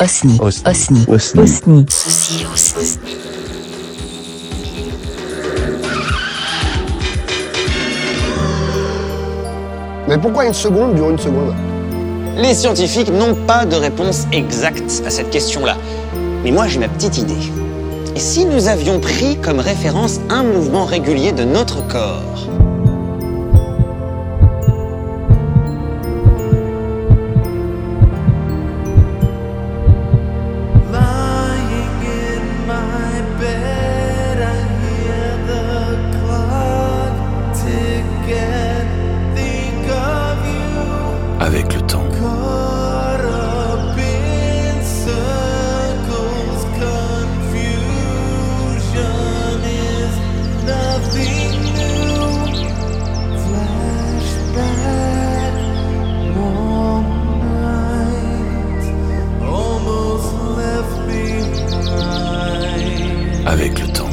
Osni. Osni. Osni. Osni. Osni. Ceci aussi. Mais pourquoi une seconde dure une seconde? Les scientifiques n'ont pas de réponse exacte à cette question-là. Mais moi, j'ai ma petite idée. Et si nous avions pris comme référence un mouvement régulier de notre corps? Avec le temps,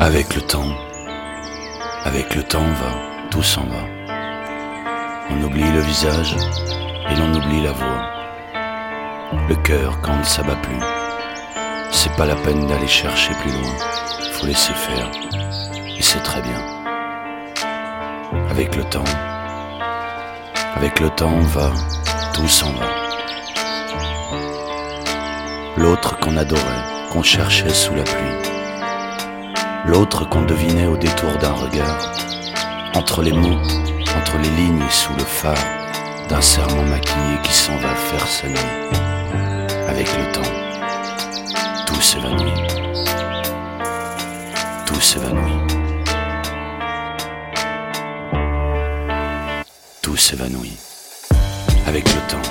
avec le temps, avec le temps va, tout s'en va. On oublie le visage et l'on oublie la voix. Le cœur quand ça bat plus. C'est pas la peine d'aller chercher plus loin. Faut laisser faire. Et c'est très bien. Avec le temps, avec le temps va, tout s'en va. L'autre qu'on adorait, qu'on cherchait sous la pluie. L'autre qu'on devinait au détour d'un regard. Entre les mots, entre les lignes sous le phare d'un serment maquillé qui s'en va faire sa nuit. Avec le temps, tout s'évanouit. Tout s'évanouit. S'évanouit. Avec le temps.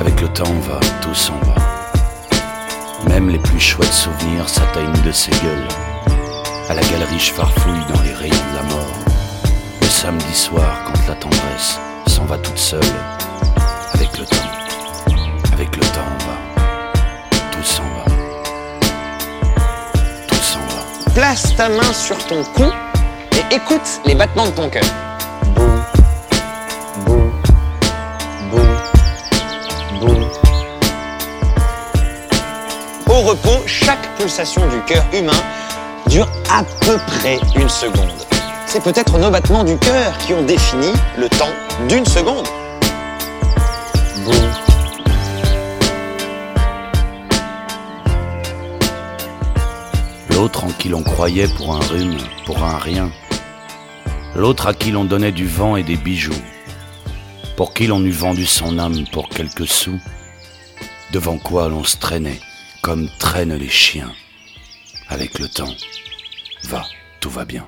Avec le temps va, tout s'en va. Même les plus chouettes souvenirs s'atteignent de ses gueules. À la galerie, je farfouille dans les rayons de la mort. Le samedi soir, quand la tendresse s'en va toute seule. Avec le temps. Avec le temps, on va. Tout s'en va. Tout s'en va. Place ta main sur ton cou et écoute les battements de ton cœur. Chaque pulsation du cœur humain dure à peu près une seconde. C'est peut-être nos battements du cœur qui ont défini le temps d'une seconde. L'autre en qui l'on croyait pour un rhume, pour un rien. L'autre à qui l'on donnait du vent et des bijoux. Pour qui l'on eût vendu son âme pour quelques sous. Devant quoi l'on se traînait, comme traînent les chiens. Avec le temps, va, tout va bien.